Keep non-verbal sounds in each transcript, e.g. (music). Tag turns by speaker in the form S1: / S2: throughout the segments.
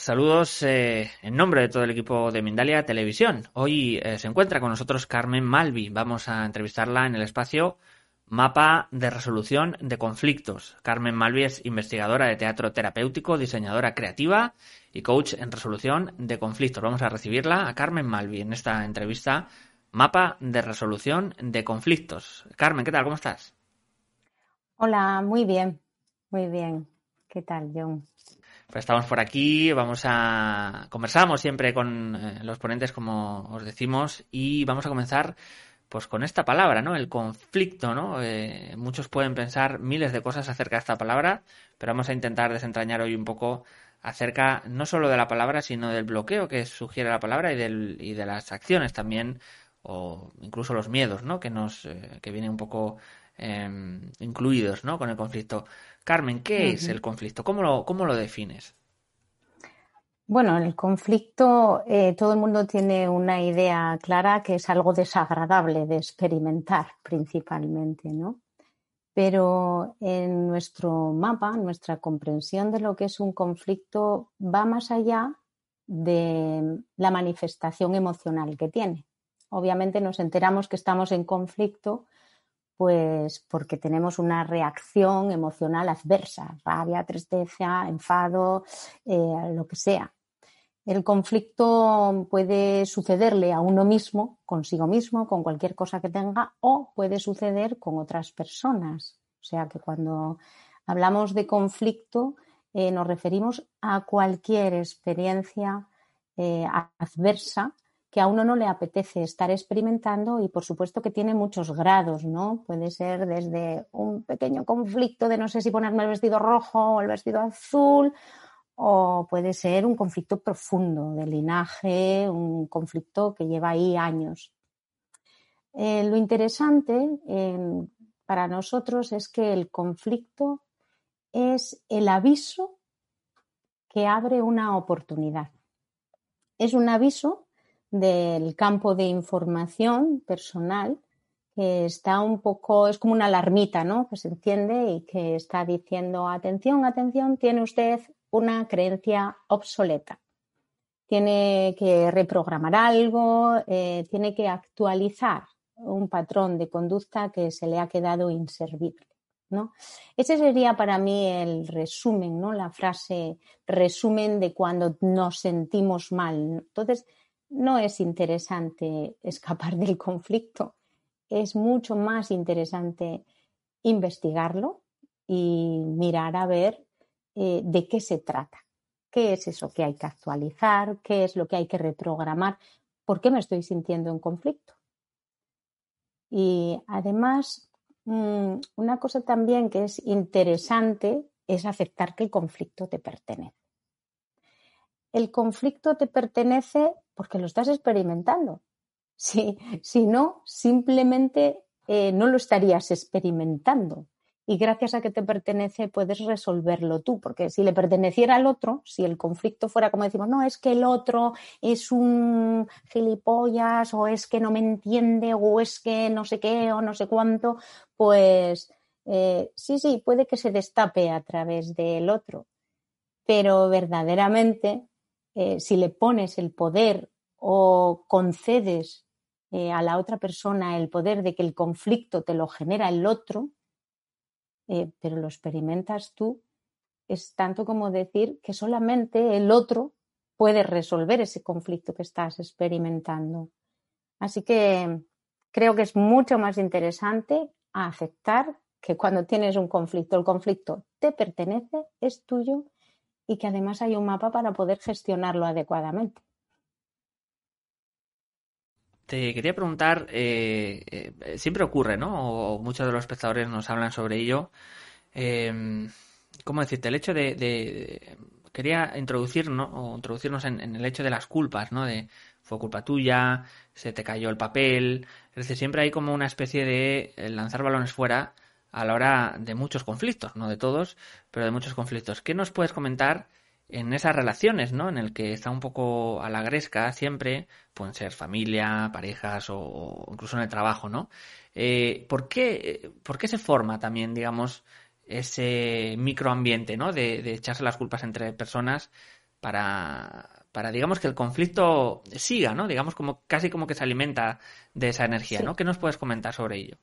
S1: Saludos eh, en nombre de todo el equipo de Mindalia Televisión. Hoy eh, se encuentra con nosotros Carmen Malvi. Vamos a entrevistarla en el espacio Mapa de Resolución de Conflictos. Carmen Malvi es investigadora de teatro terapéutico, diseñadora creativa y coach en resolución de conflictos. Vamos a recibirla a Carmen Malvi en esta entrevista Mapa de Resolución de Conflictos. Carmen, ¿qué tal? ¿Cómo estás?
S2: Hola, muy bien, muy bien. ¿Qué tal, John?
S1: Pues estamos por aquí, vamos a conversamos siempre con eh, los ponentes como os decimos y vamos a comenzar pues con esta palabra, ¿no? El conflicto, ¿no? Eh, muchos pueden pensar miles de cosas acerca de esta palabra, pero vamos a intentar desentrañar hoy un poco acerca no solo de la palabra, sino del bloqueo que sugiere la palabra y, de las acciones también, o incluso los miedos, ¿no? Que nos, eh, que vienen un poco em, incluidos, ¿no? Con el conflicto. Carmen, ¿qué es el conflicto? ¿Cómo lo, cómo lo defines?
S2: Bueno, el conflicto, eh, todo el mundo tiene una idea clara que es algo desagradable de experimentar principalmente, ¿no? Pero en nuestro mapa, nuestra comprensión de lo que es un conflicto va más allá de la manifestación emocional que tiene. Obviamente nos enteramos que estamos en conflicto pues porque tenemos una reacción emocional adversa, rabia, tristeza, enfado, eh, lo que sea. El conflicto puede sucederle a uno mismo, consigo mismo, con cualquier cosa que tenga, o puede suceder con otras personas. O sea que cuando hablamos de conflicto eh, nos referimos a cualquier experiencia eh, adversa que a uno no le apetece estar experimentando y por supuesto que tiene muchos grados, ¿no? Puede ser desde un pequeño conflicto de no sé si ponerme el vestido rojo o el vestido azul, o puede ser un conflicto profundo de linaje, un conflicto que lleva ahí años. Eh, lo interesante para nosotros es que el conflicto es el aviso que abre una oportunidad. Es un aviso del campo de información personal que está un poco, es como una alarmita, ¿no? Que se enciende y que está diciendo, atención, atención, tiene usted una creencia obsoleta. Tiene que reprogramar algo, eh, tiene que actualizar un patrón de conducta que se le ha quedado inservible. ¿no? Ese sería para mí el resumen, ¿no? La frase resumen de cuando nos sentimos mal. Entonces, no es interesante escapar del conflicto, es mucho más interesante investigarlo y mirar a ver eh, de qué se trata, qué es eso que hay que actualizar, qué es lo que hay que reprogramar, por qué me estoy sintiendo en conflicto. Y además, mm, una cosa también que es interesante es aceptar que el conflicto te pertenece. El conflicto te pertenece porque lo estás experimentando. Si, si no, simplemente eh, no lo estarías experimentando. Y gracias a que te pertenece puedes resolverlo tú, porque si le perteneciera al otro, si el conflicto fuera como decimos, no, es que el otro es un gilipollas o es que no me entiende o es que no sé qué o no sé cuánto, pues eh, sí, sí, puede que se destape a través del otro, pero verdaderamente eh, si le pones el poder o concedes eh, a la otra persona el poder de que el conflicto te lo genera el otro, eh, pero lo experimentas tú, es tanto como decir que solamente el otro puede resolver ese conflicto que estás experimentando. Así que creo que es mucho más interesante aceptar que cuando tienes un conflicto, el conflicto te pertenece, es tuyo y que además hay un mapa para poder gestionarlo adecuadamente.
S1: Te quería preguntar, eh, eh, siempre ocurre, ¿no? O muchos de los espectadores nos hablan sobre ello. Em, ¿Cómo decirte? El hecho de, quería introducirnos, o introducirnos en, el hecho de las culpas, ¿no? De fue culpa tuya, se te cayó el papel. Es decir, siempre hay como una especie de eh, lanzar balones fuera a la hora de muchos conflictos, no de todos, pero de muchos conflictos. ¿Qué nos puedes comentar en esas relaciones, ¿no? En el que está un poco a la gresca siempre, pueden ser familia, parejas o, incluso en el trabajo, ¿no? Eh, ¿por, qué, ¿Por qué se forma también, digamos, ese microambiente, ¿no? De, echarse las culpas entre personas para, para, digamos, que el conflicto siga, ¿no? Digamos, como casi como que se alimenta de esa energía, ¿no? ¿Qué nos puedes comentar sobre ello?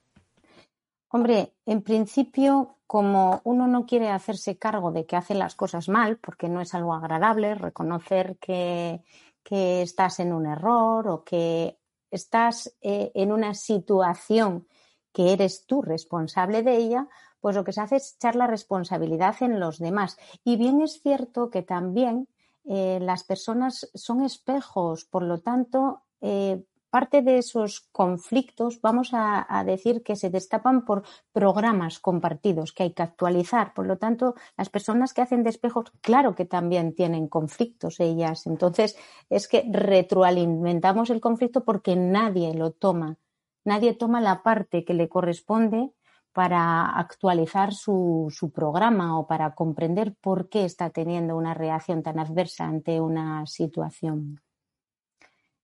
S2: Hombre, en principio, como uno no quiere hacerse cargo de que hace las cosas mal, porque no es algo agradable reconocer que, que estás en un error o que estás eh, en una situación que eres tú responsable de ella, pues lo que se hace es echar la responsabilidad en los demás. Y bien es cierto que también eh, las personas son espejos, por lo tanto, eh, parte de esos conflictos, vamos a, decir que se destapan por programas compartidos que hay que actualizar. Por lo tanto, las personas que hacen despejos, claro que también tienen conflictos ellas. Entonces, es que retroalimentamos el conflicto porque nadie lo toma. Nadie toma la parte que le corresponde para actualizar su, programa o para comprender por qué está teniendo una reacción tan adversa ante una situación.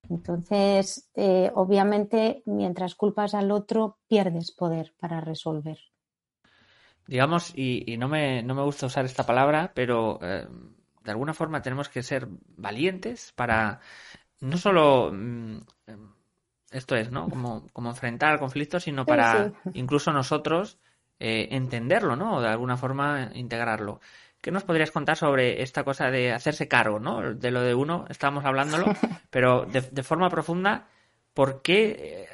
S2: Entonces, eh, obviamente, mientras culpas al otro, pierdes poder para resolver.
S1: Digamos, y, no, me, no, me, gusta usar esta palabra, pero eh, de alguna forma tenemos que ser valientes para no solo mm, esto es, ¿no? Como, como enfrentar conflictos, sino para incluso nosotros eh, entenderlo, ¿no? O de alguna forma integrarlo. ¿Qué nos podrías contar sobre esta cosa de hacerse cargo, ¿no? De lo de uno, estábamos hablándolo, (laughs) pero de, forma profunda, ¿por qué eh,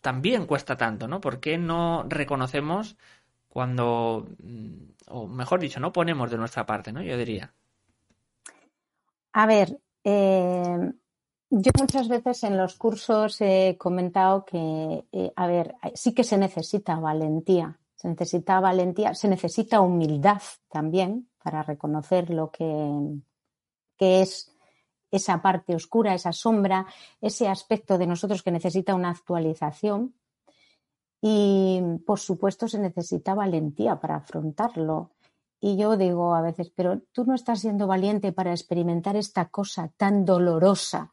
S1: también cuesta tanto, ¿no? ¿Por qué no reconocemos cuando, mm, o mejor dicho, no ponemos de nuestra parte, ¿no? Yo diría.
S2: A ver, eh, yo muchas veces en los cursos he comentado que, eh, a ver, sí que se necesita valentía, se necesita valentía, se necesita humildad también, para reconocer lo que, es esa parte oscura, esa sombra, ese aspecto de nosotros que necesita una actualización. Y por supuesto se necesita valentía para afrontarlo. Y yo digo a veces, pero tú no estás siendo valiente para experimentar esta cosa tan dolorosa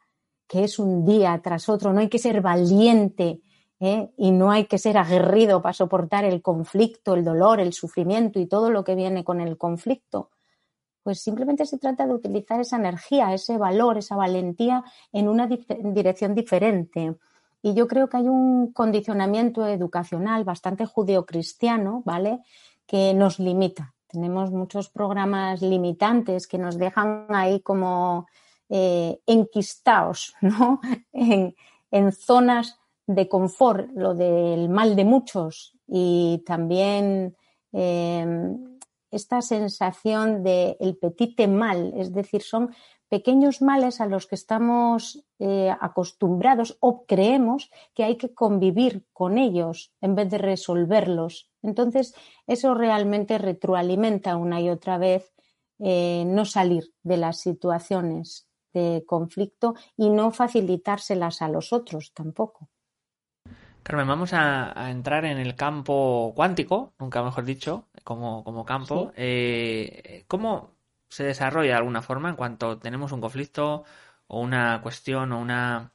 S2: que es un día tras otro. No hay que ser valiente ¿eh? y no hay que ser aguerrido para soportar el conflicto, el dolor, el sufrimiento y todo lo que viene con el conflicto. Pues simplemente se trata de utilizar esa energía, ese valor, esa valentía en una dirección diferente. Y yo creo que hay un condicionamiento educacional bastante judeocristiano, ¿vale? Que nos limita. Tenemos muchos programas limitantes que nos dejan ahí como eh, enquistados, ¿no? (laughs) en, en zonas de confort, lo del mal de muchos y también eh, esta sensación de el petite mal, es decir, son pequeños males a los que estamos eh, acostumbrados o creemos que hay que convivir con ellos en vez de resolverlos. Entonces, eso realmente retroalimenta una y otra vez eh, no salir de las situaciones de conflicto y no facilitárselas a los otros tampoco.
S1: Carmen, vamos a, entrar en el campo cuántico, nunca mejor dicho, como, como campo. Eh, ¿Cómo se desarrolla de alguna forma en cuanto tenemos un conflicto o una cuestión o una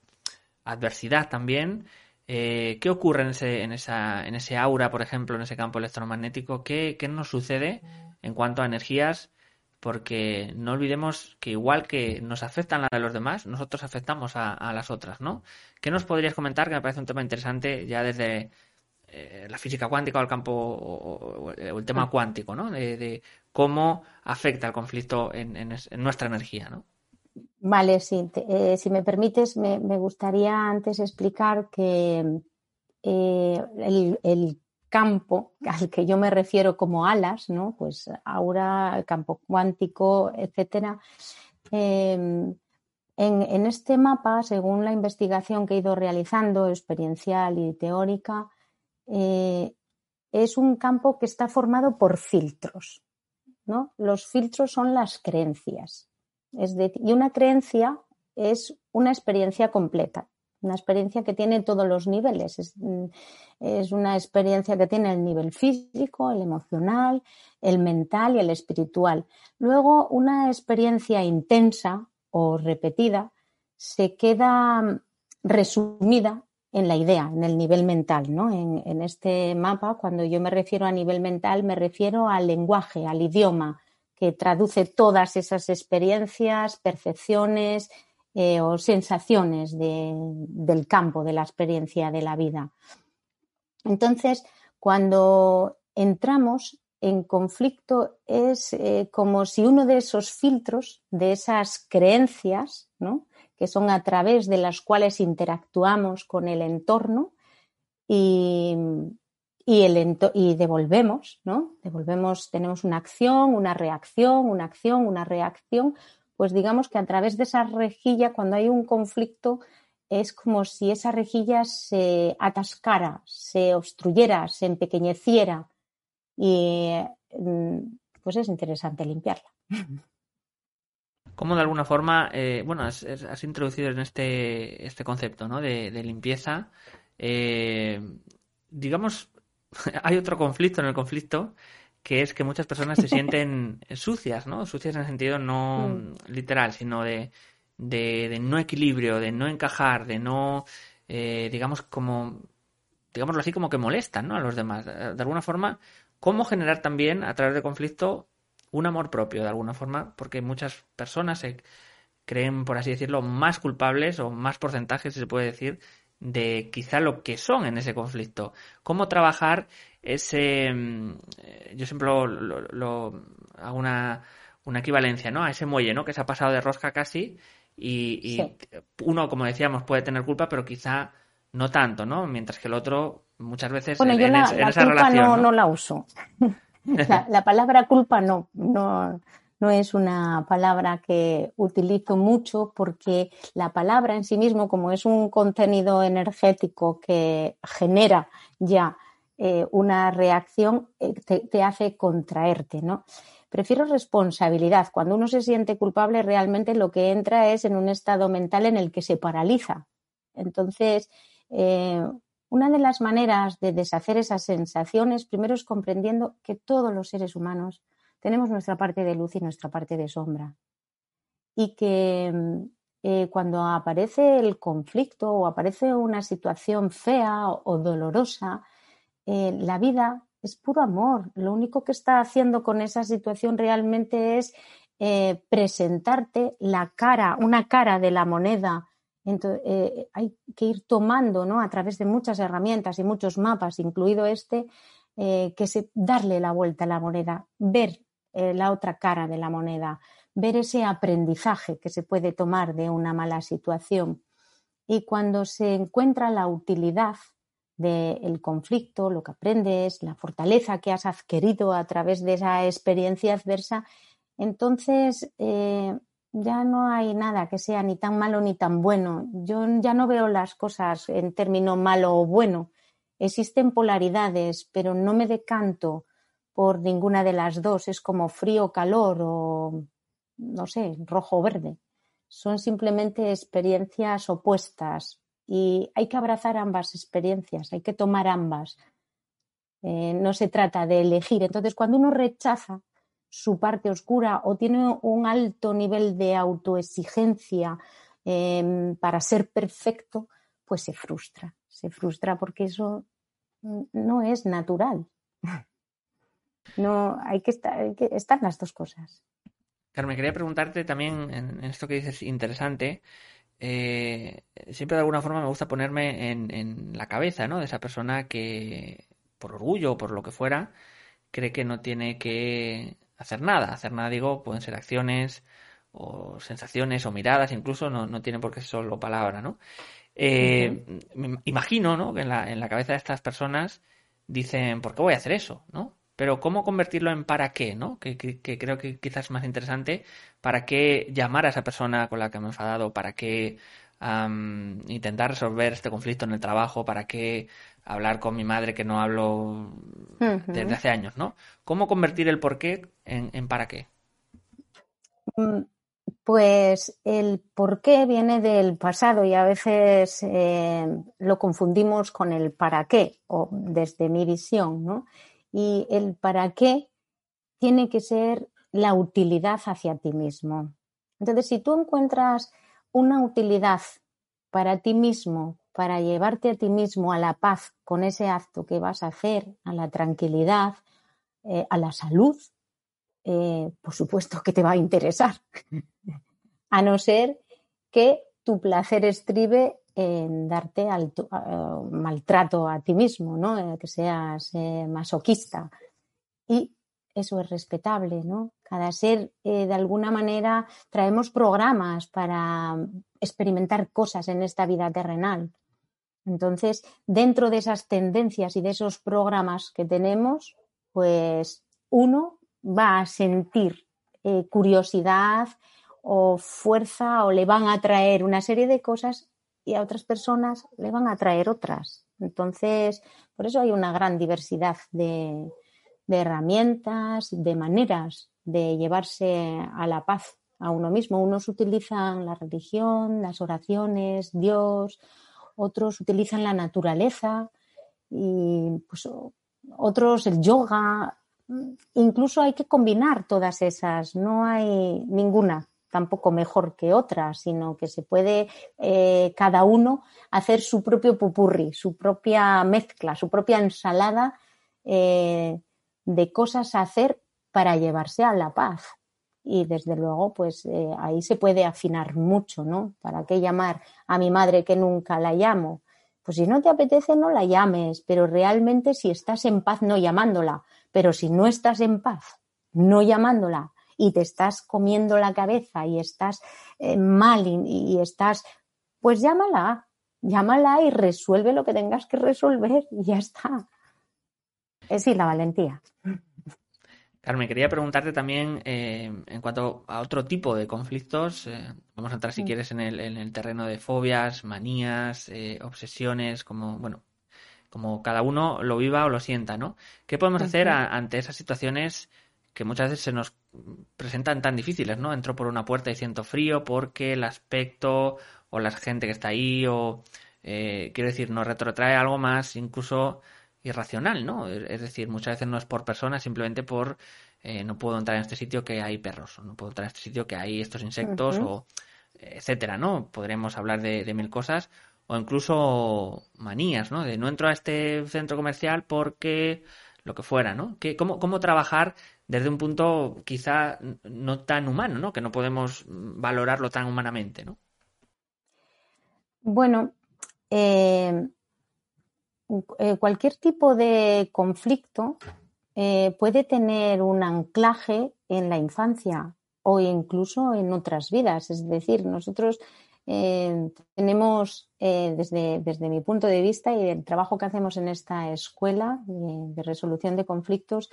S1: adversidad también? Eh, ¿Qué ocurre en ese, en, esa, en ese aura, por ejemplo, en ese campo electromagnético? ¿Qué, qué nos sucede en cuanto a energías porque no olvidemos que igual que nos afectan a los demás, nosotros afectamos a, las otras, ¿no? ¿Qué nos podrías comentar? Que me parece un tema interesante ya desde eh, la física cuántica o el campo o, el tema ah. cuántico, ¿no? De, cómo afecta el conflicto en, nuestra energía, ¿no?
S2: Vale, sí. Eh, si me permites, me, gustaría antes explicar que eh, el, el campo al que yo me refiero como alas, ¿no? Pues aura, campo cuántico, etcétera. Em, en, este mapa, según la investigación que he ido realizando, experiencial y teórica, eh, es un campo que está formado por filtros. ¿no? Los filtros son las creencias. Es y una creencia es una experiencia completa una experiencia que tiene todos los niveles. Mm, es, una experiencia que tiene el nivel físico, el emocional, el mental y el espiritual. Luego, una experiencia intensa o repetida se queda mm, resumida en la idea, en el nivel mental, ¿no? En, en, este mapa, cuando yo me refiero a nivel mental, me refiero al lenguaje, al idioma que traduce todas esas experiencias, percepciones eh, o sensaciones del campo, de la experiencia de la vida. Entonces, cuando entramos en conflicto es eh, como si uno de esos filtros, de esas creencias, que son a través de las cuales interactuamos con el entorno y, y, devolvemos, ¿no? Devolvemos, tenemos una acción, una reacción, una acción, una reacción, pues digamos que a través de esa rejilla, cuando hay un conflicto, es como si esa rejilla se atascara, se obstruyera, se empequeñeciera y mm, pues es interesante limpiarla. (laughs)
S1: ¿Cómo de alguna forma, eh, bueno, has, introducido en este, este concepto ¿no? de, limpieza, eh, digamos, (laughs) hay otro conflicto en el conflicto que es que muchas personas se sienten (laughs) sucias, ¿no? Sucias en el sentido no mm. literal, sino de, de, no equilibrio, de no encajar, de no, eh, digamos, como, digámoslo así, como que molestan, ¿no? A los demás. De alguna forma, ¿cómo generar también, a través del conflicto, un amor propio, de alguna forma? Porque muchas personas se creen, por así decirlo, más culpables o más porcentajes, si se puede decir, de quizá lo que son en ese conflicto. Cómo trabajar ese. Mm, yo siempre lo, hago una, una, equivalencia, ¿no? A ese muelle, ¿no? Que se ha pasado de rosca casi. Y, uno, como decíamos, puede tener culpa, pero quizá no tanto, ¿no? Mientras que el otro, muchas veces.
S2: Bueno, yo la, culpa no, la uso. (laughs) la, la, palabra culpa no, no, no es una palabra que utilizo mucho porque la palabra en sí mismo, como es un contenido energético que genera ya eh, una reacción, eh, te, hace contraerte, ¿no? Prefiero responsabilidad. Cuando uno se siente culpable, realmente lo que entra es en un estado mental en el que se paraliza. Entonces, eh, una de las maneras de deshacer esas sensaciones, primero es comprendiendo que todos los seres humanos tenemos nuestra parte de luz y nuestra parte de sombra. Y que mm, eh, cuando aparece el conflicto o aparece una situación fea o, dolorosa, eh, la vida es puro amor. Lo único que está haciendo con esa situación realmente es eh, presentarte la cara, una cara de la moneda. Entonces, hay que ir tomando ¿no? a través de muchas herramientas y muchos mapas, incluido este, que se, darle la vuelta a la moneda, ver eh, la otra cara de la moneda, ver ese aprendizaje que se puede tomar de una mala situación. Y cuando se encuentra la utilidad del conflicto, lo que aprendes, la fortaleza que has adquirido a través de esa experiencia adversa, entonces eh, ya no hay nada que sea ni tan malo ni tan bueno. Yo ya no veo las cosas en término malo o bueno. Existen polaridades, pero no me decanto por ninguna de las dos. Es como frío, calor o, no sé, rojo o verde. Son simplemente experiencias opuestas y hay que abrazar ambas experiencias, hay que tomar ambas. Eh, no se trata de elegir. Entonces, cuando uno rechaza su parte oscura o tiene un alto nivel de autoexigencia em, para ser perfecto, pues se frustra. Se frustra porque eso no es natural. (laughs) No, hay que estar, hay que estar las dos cosas.
S1: Carmen, quería preguntarte también en, esto que dices interesante. Eh, siempre de alguna forma me gusta ponerme en, la cabeza ¿no? de esa persona que, por orgullo o por lo que fuera, cree que no tiene que hacer nada. Hacer nada, digo, pueden ser acciones o sensaciones o miradas, incluso no, no tiene por qué ser solo palabra, ¿no? Eh, me imagino, ¿no? Que en la, en la cabeza de estas personas dicen, ¿por qué voy a hacer eso? ¿No? Pero ¿cómo convertirlo en para qué? ¿no? Que, creo que quizás es más interesante. ¿Para qué llamar a esa persona con la que me he enfadado? ¿Para qué intentar resolver este conflicto en el trabajo? ¿Para qué hablar con mi madre que no hablo desde hace años? ¿no? ¿Cómo convertir el por qué en, para qué?
S2: Mm, pues el por qué viene del pasado y a veces eh, lo confundimos con el para qué, o desde mi visión, ¿no? Y el para qué tiene que ser la utilidad hacia ti mismo. Entonces, si tú encuentras una utilidad para ti mismo, para llevarte a ti mismo a la paz con ese acto que vas a hacer, a la tranquilidad, eh, a la salud, eh, por supuesto que te va a interesar, (laughs) a no ser que tu placer estribe en darte al, maltrato a ti mismo. Eh, que seas eh, masoquista. Y eso es respetable. Cada ser, de alguna manera, traemos programas para experimentar cosas en esta vida terrenal. Entonces, dentro de esas tendencias y de esos programas que tenemos, pues uno va a sentir eh, curiosidad o fuerza o le van a traer una serie de cosas y a otras personas le van a traer otras. Entonces, por eso hay una gran diversidad de, de herramientas, de maneras de llevarse a la paz a uno mismo. Unos utilizan la religión, las oraciones, Dios, otros utilizan la naturaleza y pues otros el yoga. Incluso hay que combinar todas esas, no hay ninguna tampoco mejor que otra, sino que se puede eh, cada uno hacer su propio pupurri, su propia mezcla, su propia ensalada eh, de cosas a hacer para llevarse a la paz y desde luego pues eh, ahí se puede afinar mucho, ¿no? ¿Para qué llamar a mi madre que nunca la llamo? Pues si no te apetece no la llames, pero realmente si estás en paz no llamándola, pero si no estás en paz no llamándola y te estás comiendo la cabeza y estás eh, mal y, y estás, pues llámala, llámala y resuelve lo que tengas que resolver y ya está. Es sí, la valentía.
S1: Carmen, quería preguntarte también eh, en cuanto a otro tipo de conflictos. Eh, vamos a entrar, si mm. quieres, en el, en el, terreno de fobias, manías, eh, obsesiones, como, bueno, como cada uno lo viva o lo sienta, ¿no? ¿Qué podemos hacer ante esas situaciones que muchas veces se nos presentan tan difíciles, ¿no? Entro por una puerta y siento frío porque el aspecto o la gente que está ahí o, quiero decir, nos retrotrae algo más incluso irracional, ¿no? Es decir, muchas veces no es por personas, simplemente por eh, no puedo entrar en este sitio que hay perros, o no puedo entrar en este sitio que hay estos insectos, o etcétera, ¿no? Podremos hablar de, mil cosas, o incluso manías, ¿no? De no entro a este centro comercial porque lo que fuera, ¿no? Que, cómo, ¿Cómo trabajar desde un punto quizá no tan humano, ¿no? Que no podemos valorarlo tan humanamente, ¿no?
S2: Bueno, eh, eh, cualquier tipo de conflicto eh, puede tener un anclaje en la infancia o incluso en otras vidas. Es decir, nosotros tenemos, desde, desde, mi punto de vista y el trabajo que hacemos en esta escuela de resolución de conflictos,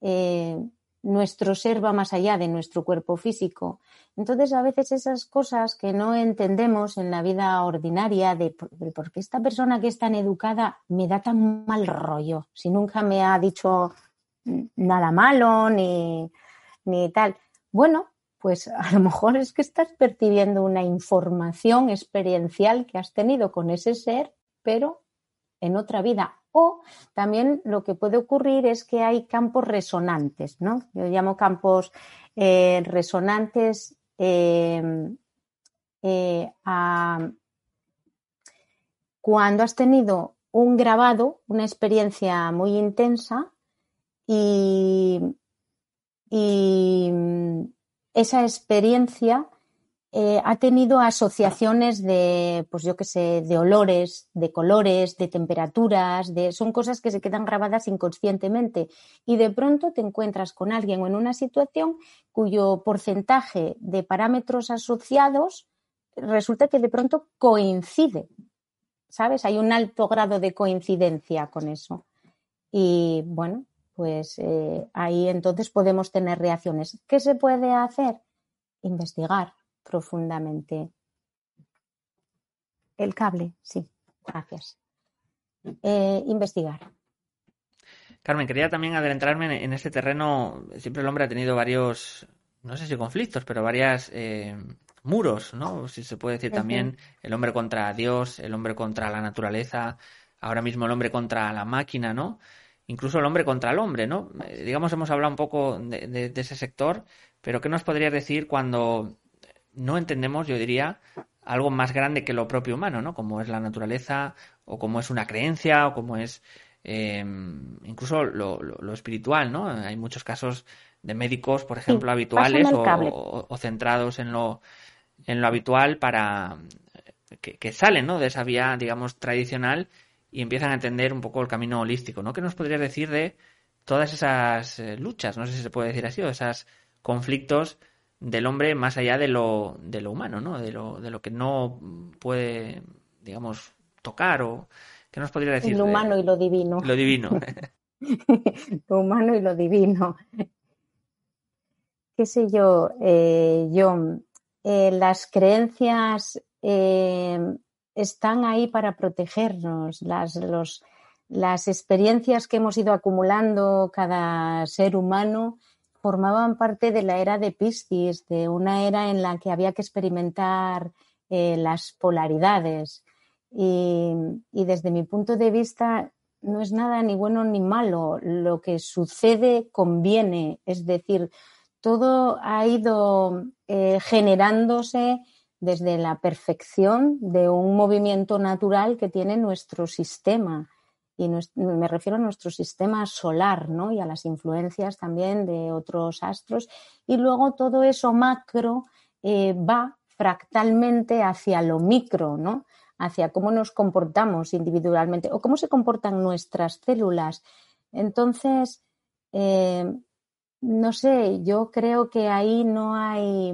S2: nuestro ser va más allá de nuestro cuerpo físico. Entonces, a veces esas cosas que no entendemos en la vida ordinaria de, por qué esta persona que es tan educada me da tan mal rollo, si nunca me ha dicho nada malo ni, ni tal. Bueno, pues a lo mejor es que estás percibiendo una información experiencial que has tenido con ese ser, pero en otra vida o también lo que puede ocurrir es que hay campos resonantes, ¿no? Yo llamo campos eh, resonantes eh, eh, cuando has tenido un grabado, una experiencia muy intensa y esa experiencia eh, ha tenido asociaciones de, pues yo qué sé, de olores, de colores, de temperaturas, de, son cosas que se quedan grabadas inconscientemente. Y de pronto te encuentras con alguien o en una situación cuyo porcentaje de parámetros asociados resulta que de pronto coincide. ¿Sabes? Hay un alto grado de coincidencia con eso. Y bueno, pues eh, ahí entonces podemos tener reacciones. ¿Qué se puede hacer? Investigar profundamente. El cable, sí, gracias. Eh, investigar.
S1: Carmen, quería también adentrarme en este terreno. Siempre el hombre ha tenido varios, no sé si conflictos, pero varias eh, muros, ¿no? Si se puede decir también el hombre contra Dios, el hombre contra la naturaleza, ahora mismo el hombre contra la máquina, ¿no? Incluso el hombre contra el hombre, ¿no? Eh, digamos, hemos hablado un poco de, de ese sector, pero ¿qué nos podrías decir cuando no entendemos, yo diría, algo más grande que lo propio humano, ¿no? Como es la naturaleza, o como es una creencia, o como es em, incluso lo, espiritual, ¿no? Hay muchos casos de médicos, por ejemplo, habituales o, centrados en lo, en lo habitual para que, salen ¿no? de esa vía, digamos, tradicional y empiezan a entender un poco el camino holístico, ¿no? ¿Qué nos podrías decir de todas esas eh, luchas, no sé si se puede decir así, o esos conflictos del hombre más allá de lo, de lo humano, ¿no? De lo, de lo que no puede, digamos, tocar o ¿qué nos podría decir?
S2: Lo humano y lo divino.
S1: Lo divino. (laughs)
S2: lo humano y lo divino. Qué sé yo, eh, yo, eh, las creencias están ahí para protegernos, las, los, las experiencias que hemos ido acumulando cada ser humano formaban parte de la era de Piscis, de una era en la que había que experimentar eh, las polaridades. Y, desde mi punto de vista no es nada ni bueno ni malo. Lo que sucede conviene. Es decir, todo ha ido eh, generándose desde la perfección de un movimiento natural que tiene nuestro sistema y me refiero a nuestro sistema solar ¿no? y a las influencias también de otros astros. Y luego todo eso macro eh, va fractalmente hacia lo micro, ¿no? hacia cómo nos comportamos individualmente o cómo se comportan nuestras células. Entonces, eh, no sé, yo creo que ahí no hay,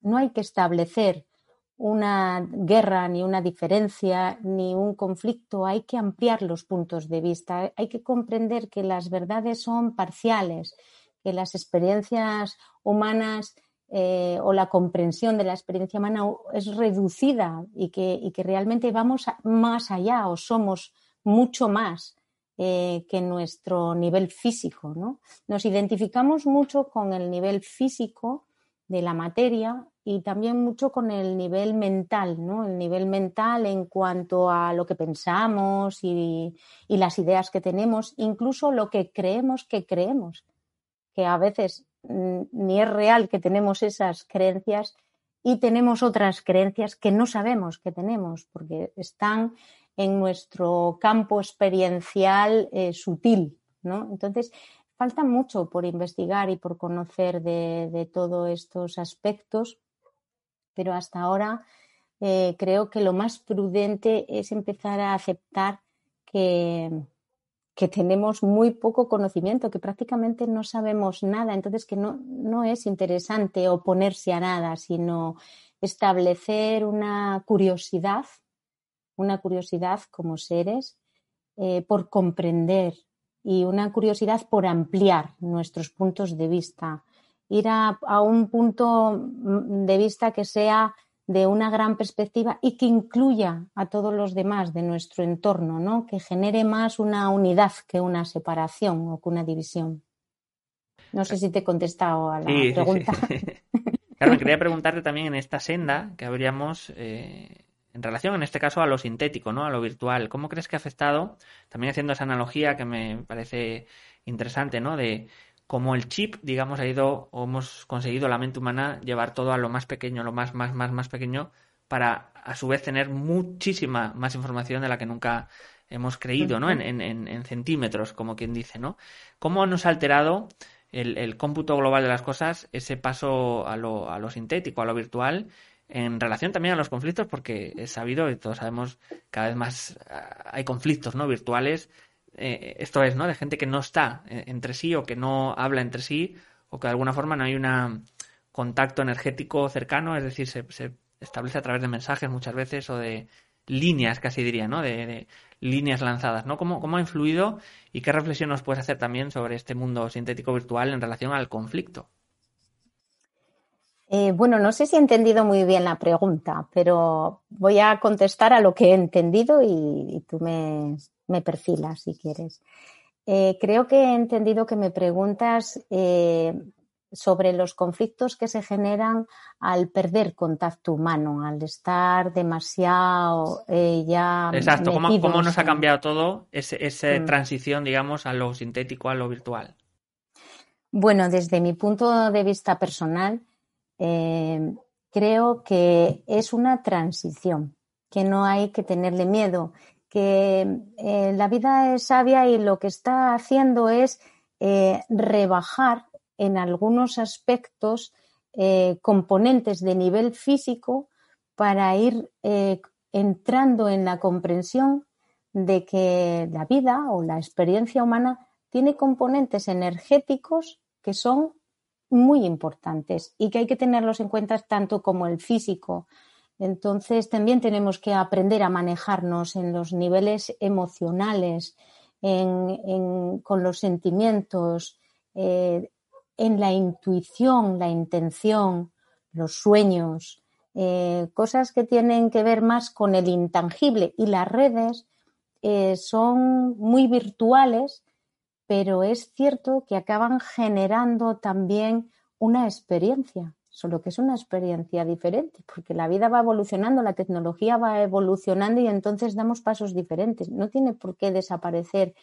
S2: no hay que establecer una guerra, ni una diferencia, ni un conflicto. Hay que ampliar los puntos de vista. Hay que comprender que las verdades son parciales, que las experiencias humanas eh, o la comprensión de la experiencia humana es reducida y que, que realmente vamos más allá o somos mucho más eh, que nuestro nivel físico. ¿no? Nos identificamos mucho con el nivel físico de la materia y también mucho con el nivel mental, ¿no? El nivel mental en cuanto a lo que pensamos y, las ideas que tenemos, incluso lo que creemos que creemos, que a veces mm, ni es real que tenemos esas creencias y tenemos otras creencias que no sabemos que tenemos porque están en nuestro campo experiencial eh, sutil, ¿no? Entonces, falta mucho por investigar y por conocer de, todos estos aspectos, pero hasta ahora eh, creo que lo más prudente es empezar a aceptar que, que, tenemos muy poco conocimiento, que prácticamente no sabemos nada, entonces que no, no es interesante oponerse a nada, sino establecer una curiosidad, una curiosidad como seres eh, por comprender y una curiosidad por ampliar nuestros puntos de vista, ir a, un punto de vista que sea de una gran perspectiva y que incluya a todos los demás de nuestro entorno, ¿no? que genere más una unidad que una separación o que una división. No sé si te he contestado a la pregunta. (laughs)
S1: Claro, me quería preguntarte también en esta senda que habríamos eh, en relación, en este caso, a lo sintético, ¿no? A lo virtual. ¿Cómo crees que ha afectado, también haciendo esa analogía que me parece interesante, ¿no? De cómo el chip, digamos, ha ido, o hemos conseguido la mente humana llevar todo a lo más pequeño, lo más, más, más, más pequeño, para a su vez tener muchísima más información de la que nunca hemos creído, ¿no? En, en, en centímetros, como quien dice, ¿no? ¿Cómo nos ha alterado el, el, cómputo global de las cosas, ese paso a lo, a lo sintético, a lo virtual, en relación también a los conflictos, porque es sabido y todos sabemos cada vez más ah, hay conflictos no virtuales. Eh, esto es, ¿no? De gente que no está eh, entre sí o que no habla entre sí o que de alguna forma no hay un contacto energético cercano, es decir, se, establece a través de mensajes muchas veces o de líneas, casi diría, ¿no? De, de líneas lanzadas, ¿no? ¿Cómo, ¿Cómo ha influido y qué reflexión nos puedes hacer también sobre este mundo sintético virtual en relación al conflicto?
S2: Eh, bueno, no sé si he entendido muy bien la pregunta, pero voy a contestar a lo que he entendido y, tú me, perfilas si quieres. Eh, creo que he entendido que me preguntas eh, sobre los conflictos que se generan al perder contacto humano, al estar demasiado ya.
S1: Exacto, ¿Cómo, nos ha cambiado todo esa mm. transición, digamos, a lo sintético, a lo virtual?
S2: Bueno, desde mi punto de vista personal, eh, creo que es una transición, que no hay que tenerle miedo, que eh, la vida es sabia y lo que está haciendo es eh, rebajar en algunos aspectos eh, componentes de nivel físico para ir entrando en la comprensión de que la vida o la experiencia humana tiene componentes energéticos que son muy importantes y que hay que tenerlos en cuenta tanto como el físico. Entonces también tenemos que aprender a manejarnos en los niveles emocionales, con los sentimientos, eh, en la intuición, la intención, los sueños, eh, cosas que tienen que ver más con el intangible. Y las redes eh, son muy virtuales, pero es cierto que acaban generando también una experiencia, solo que es una experiencia diferente, porque la vida va evolucionando, la tecnología va evolucionando y entonces damos pasos diferentes. No tiene por qué desaparecer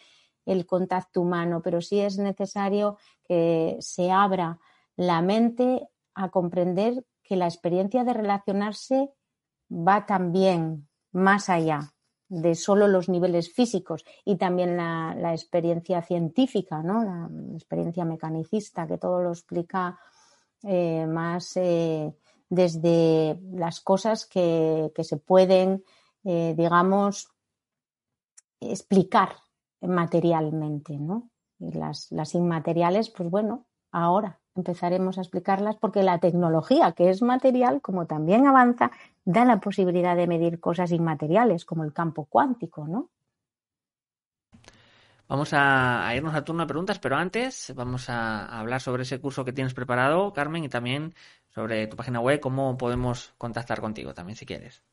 S2: el contacto humano, pero sí es necesario que se abra la mente a comprender que la experiencia de relacionarse va también más allá de solo los niveles físicos y también la, experiencia científica, ¿no? la experiencia mecanicista, que todo lo explica eh, más eh, desde las cosas que, se pueden, eh, digamos, explicar materialmente, ¿no? Y las, las inmateriales, pues bueno, ahora empezaremos a explicarlas porque la tecnología, que es material, como también avanza, da la posibilidad de medir cosas inmateriales, como el campo cuántico, ¿no?
S1: Vamos a, irnos al turno de preguntas, pero antes vamos a, hablar sobre ese curso que tienes preparado, Carmen, y también sobre tu página web, cómo podemos contactar contigo también, si quieres.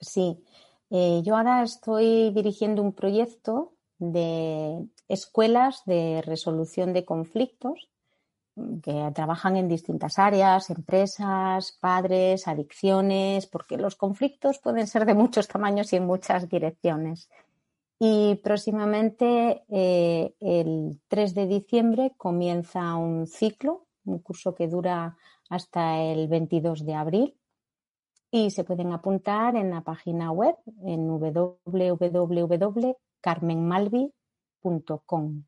S2: Sí, eh, yo ahora estoy dirigiendo un proyecto de escuelas de resolución de conflictos que trabajan en distintas áreas, empresas, padres, adicciones, porque los conflictos pueden ser de muchos tamaños y en muchas direcciones. Y próximamente, eh, el 3 de diciembre, comienza un ciclo, un curso que dura hasta el 22 de abril. Y se pueden apuntar en la página web en www.carmenmalvi.com.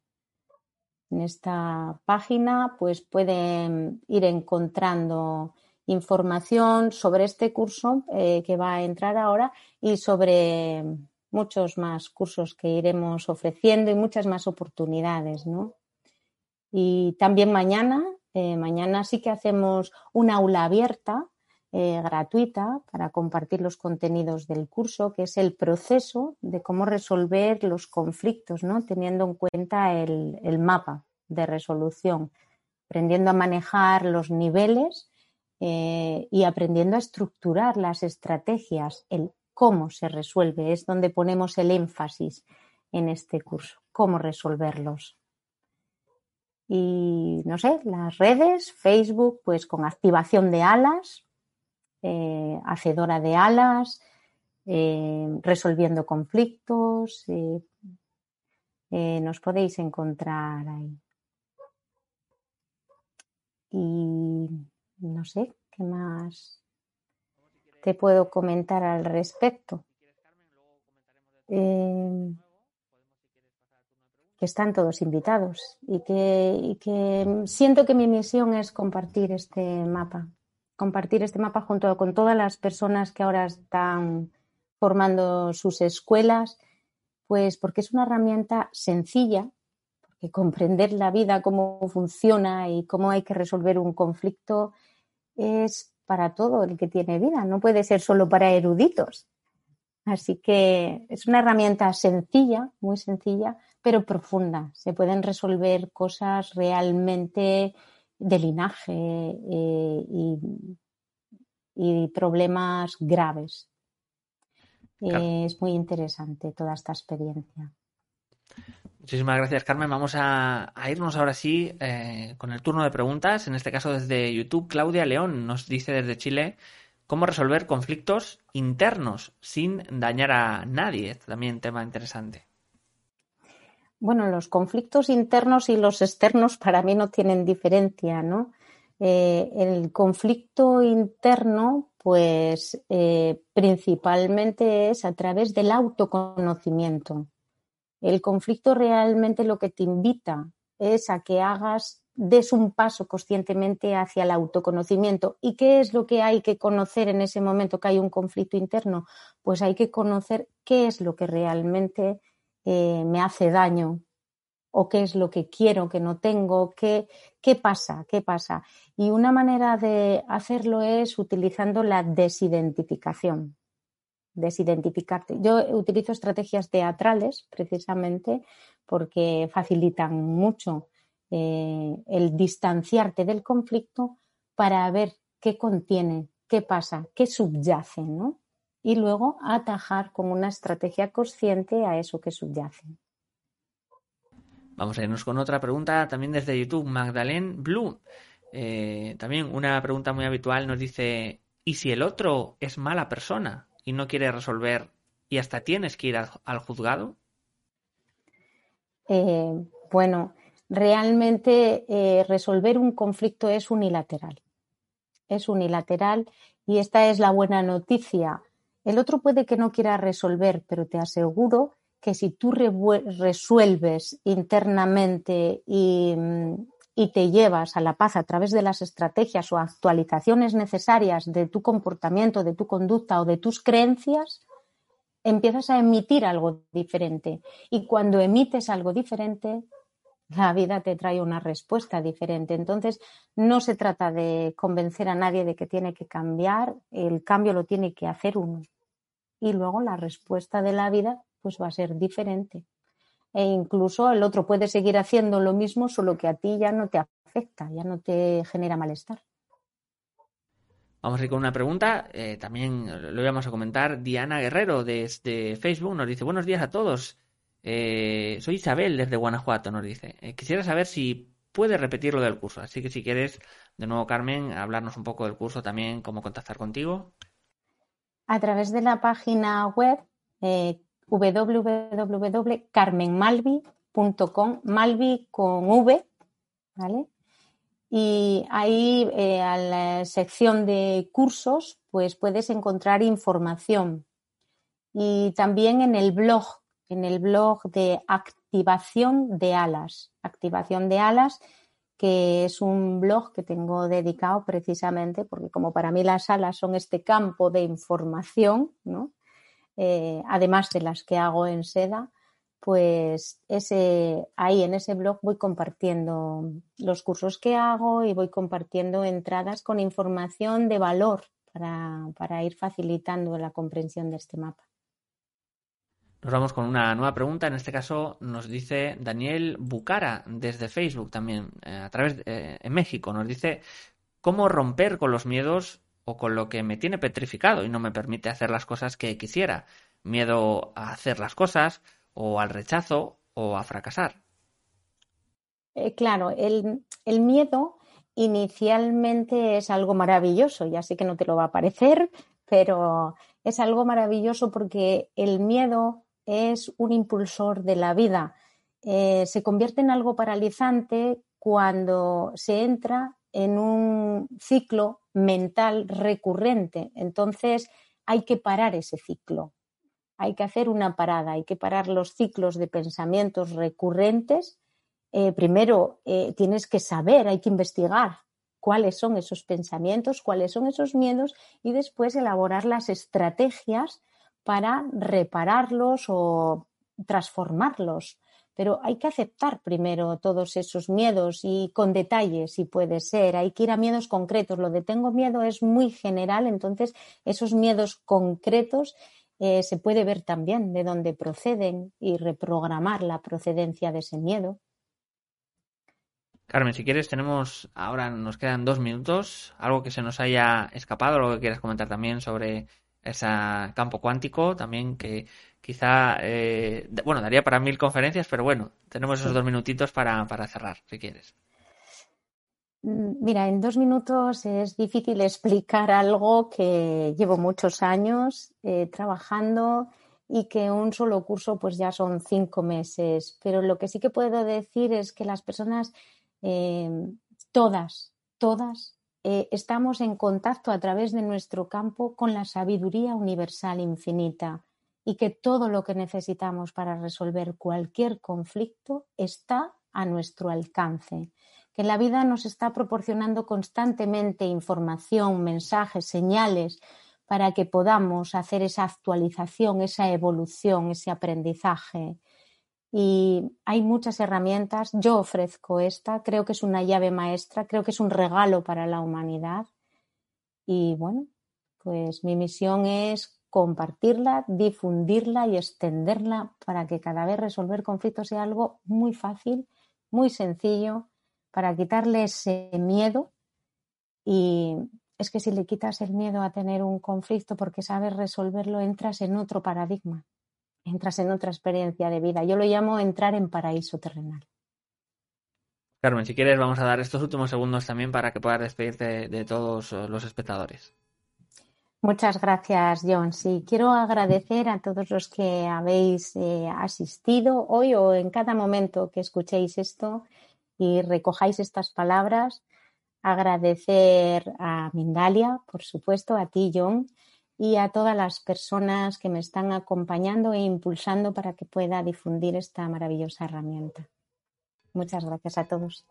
S2: En esta página pues pueden ir encontrando información sobre este curso eh, que va a entrar ahora y sobre muchos más cursos que iremos ofreciendo y muchas más oportunidades, ¿no? Y también mañana, eh, mañana sí que hacemos una aula abierta, eh, gratuita, para compartir los contenidos del curso, que es el proceso de cómo resolver los conflictos, ¿no? Teniendo en cuenta el, mapa de resolución, aprendiendo a manejar los niveles eh, y aprendiendo a estructurar las estrategias, el cómo se resuelve, es donde ponemos el énfasis en este curso, cómo resolverlos. Y no sé, las redes, Facebook, pues con activación de alas, eh, hacedora de alas, eh, resolviendo conflictos, eh, nos podéis encontrar ahí. Y no sé, ¿qué más? Te puedo comentar al respecto. Eh, que están todos invitados y que, que, siento que mi misión es compartir este mapa, compartir este mapa junto con todas las personas que ahora están formando sus escuelas, pues porque es una herramienta sencilla, porque comprender la vida, cómo funciona y cómo hay que resolver un conflicto es para todo el que tiene vida, no puede ser solo para eruditos. Así que es una herramienta sencilla, muy sencilla, pero profunda. Se pueden resolver cosas realmente de linaje eh, y, problemas graves. es muy interesante toda esta experiencia.
S1: Muchísimas gracias, Carmen. Vamos a, irnos ahora sí eh, con el turno de preguntas. En este caso, desde YouTube, Claudia León nos dice desde Chile cómo resolver conflictos internos sin dañar a nadie. También tema interesante.
S2: Bueno, los conflictos internos y los externos para mí no tienen diferencia, ¿no? Eh, el conflicto interno, pues eh, principalmente es a través del autoconocimiento. El conflicto realmente lo que te invita es a que hagas des un paso conscientemente hacia el autoconocimiento. ¿Y qué es lo que hay que conocer en ese momento que hay un conflicto interno? Pues hay que conocer qué es lo que realmente eh, me hace daño o qué es lo que quiero, que no tengo, qué, qué pasa, qué pasa. Y una manera de hacerlo es utilizando la desidentificación. Desidentificarte. Yo utilizo estrategias teatrales precisamente porque facilitan mucho eh, el distanciarte del conflicto para ver qué contiene, qué pasa, qué subyace, ¿no? Y luego atajar con una estrategia consciente a eso que subyace.
S1: Vamos a irnos con otra pregunta también desde YouTube. Magdalene Blue. Eh, también una pregunta muy habitual nos dice, ¿y si el otro es mala persona y no quiere resolver y hasta tienes que ir al, juzgado?
S2: Eh, bueno, realmente eh, resolver un conflicto es unilateral. Es unilateral y esta es la buena noticia. El otro puede que no quiera resolver, pero te aseguro que si tú resuelves internamente y, te llevas a la paz a través de las estrategias o actualizaciones necesarias de tu comportamiento, de tu conducta o de tus creencias, empiezas a emitir algo diferente. Y cuando emites algo diferente, la vida te trae una respuesta diferente. Entonces, no se trata de convencer a nadie de que tiene que cambiar, el cambio lo tiene que hacer uno. Y luego la respuesta de la vida pues va a ser diferente. E incluso el otro puede seguir haciendo lo mismo, solo que a ti ya no te afecta, ya no te genera malestar.
S1: Vamos a ir con una pregunta, eh, también lo íbamos a comentar. Diana Guerrero desde Facebook nos dice, buenos días a todos. Eh, soy Isabel desde Guanajuato, nos dice. Eh, quisiera saber si puede repetir lo del curso. Así que si quieres, de nuevo Carmen, hablarnos un poco del curso también, cómo contactar contigo.
S2: A través de la página web www.carmenmalvi.com, Malvi con V, ¿vale? Y ahí eh, a la sección de cursos, pues puedes encontrar información. Y también en el blog, en el blog de activación de alas. Activación de alas, que es un blog que tengo dedicado precisamente porque como para mí las alas son este campo de información, ¿no? Eh, además de las que hago en seda, pues ahí en ese blog voy compartiendo los cursos que hago y voy compartiendo entradas con información de valor para, ir facilitando la comprensión de este mapa.
S1: Nos vamos con una nueva pregunta. En este caso nos dice Daniel Bucara desde Facebook también, eh, a través de eh, en México. Nos dice cómo romper con los miedos con lo que me tiene petrificado y no me permite hacer las cosas que quisiera. Miedo a hacer las cosas o al rechazo o a fracasar.
S2: Eh, claro, el, el, miedo inicialmente es algo maravilloso, ya sé que no te lo va a parecer, pero es algo maravilloso porque el miedo es un impulsor de la vida. Eh, se convierte en algo paralizante cuando se entra en un ciclo mental recurrente. Entonces hay que parar ese ciclo. Hay que hacer una parada, hay que parar los ciclos de pensamientos recurrentes. Eh, primero eh, tienes que saber, hay que investigar cuáles son esos pensamientos, cuáles son esos miedos y después elaborar las estrategias para repararlos o transformarlos pero hay que aceptar primero todos esos miedos y con detalles, si puede ser. Hay que ir a miedos concretos. Lo de tengo miedo es muy general, entonces esos miedos concretos eh, se puede ver también de dónde proceden y reprogramar la procedencia de ese miedo.
S1: Carmen, si quieres, tenemos ahora nos quedan dos minutos. Algo que se nos haya escapado, algo que quieras comentar también sobre ese campo cuántico, también que quizá, eh, bueno, daría para mil conferencias, pero bueno, tenemos esos dos minutitos para, cerrar, si quieres.
S2: Mm, mira, en dos minutos es difícil explicar algo que llevo muchos años eh, trabajando y que un solo curso pues ya son cinco meses. Pero lo que sí que puedo decir es que las personas, eh, todas, todas, estamos en contacto a través de nuestro campo con la sabiduría universal infinita y que todo lo que necesitamos para resolver cualquier conflicto está a nuestro alcance. que la vida nos está proporcionando constantemente información, mensajes, señales para que podamos hacer esa actualización, esa evolución, ese aprendizaje. Y hay muchas herramientas. Yo ofrezco esta, creo que es una llave maestra, creo que es un regalo para la humanidad. Y bueno, pues mi misión es compartirla, difundirla y extenderla para que cada vez resolver conflictos sea algo muy fácil, muy sencillo, para quitarle ese miedo. Y es que si le quitas el miedo a tener un conflicto porque sabes resolverlo, entras en otro paradigma, entras en otra experiencia de vida. Yo lo llamo entrar en paraíso terrenal.
S1: Carmen, si quieres vamos a dar estos últimos segundos también para que puedas despedirte de todos los espectadores.
S2: Muchas gracias, John. Sí, quiero agradecer a todos los que habéis eh, asistido hoy o en cada momento que escuchéis esto y recojáis estas palabras. Agradecer a Mindalia, por supuesto, a ti, John, y a todas las personas que me están acompañando e impulsando para que pueda difundir esta maravillosa herramienta. Muchas gracias a todos.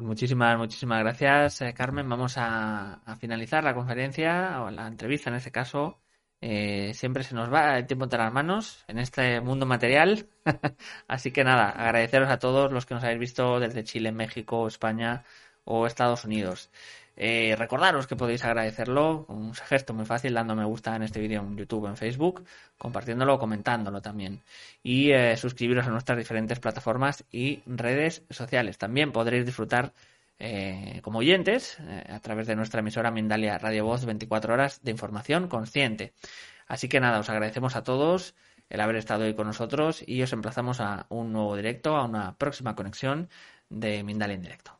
S1: Pues muchísimas, muchísimas gracias, eh, Carmen. Vamos a, finalizar la conferencia o la entrevista en este caso. Eh, siempre se nos va el tiempo entre las manos en este mundo material. (laughs) Así que nada, agradeceros a todos los que nos habéis visto desde Chile, México, España o Estados Unidos. Eh, recordaros que podéis agradecerlo con un gesto muy fácil dando me gusta en este vídeo en YouTube, en Facebook, compartiéndolo comentándolo también. Y eh, suscribiros a nuestras diferentes plataformas y redes sociales. También podréis disfrutar eh, como oyentes a través de nuestra emisora Mindalia Radio Voz 24 horas de información consciente. Así que nada, os agradecemos a todos el haber estado hoy con nosotros y os emplazamos a un nuevo directo, a una próxima conexión de Mindalia en directo.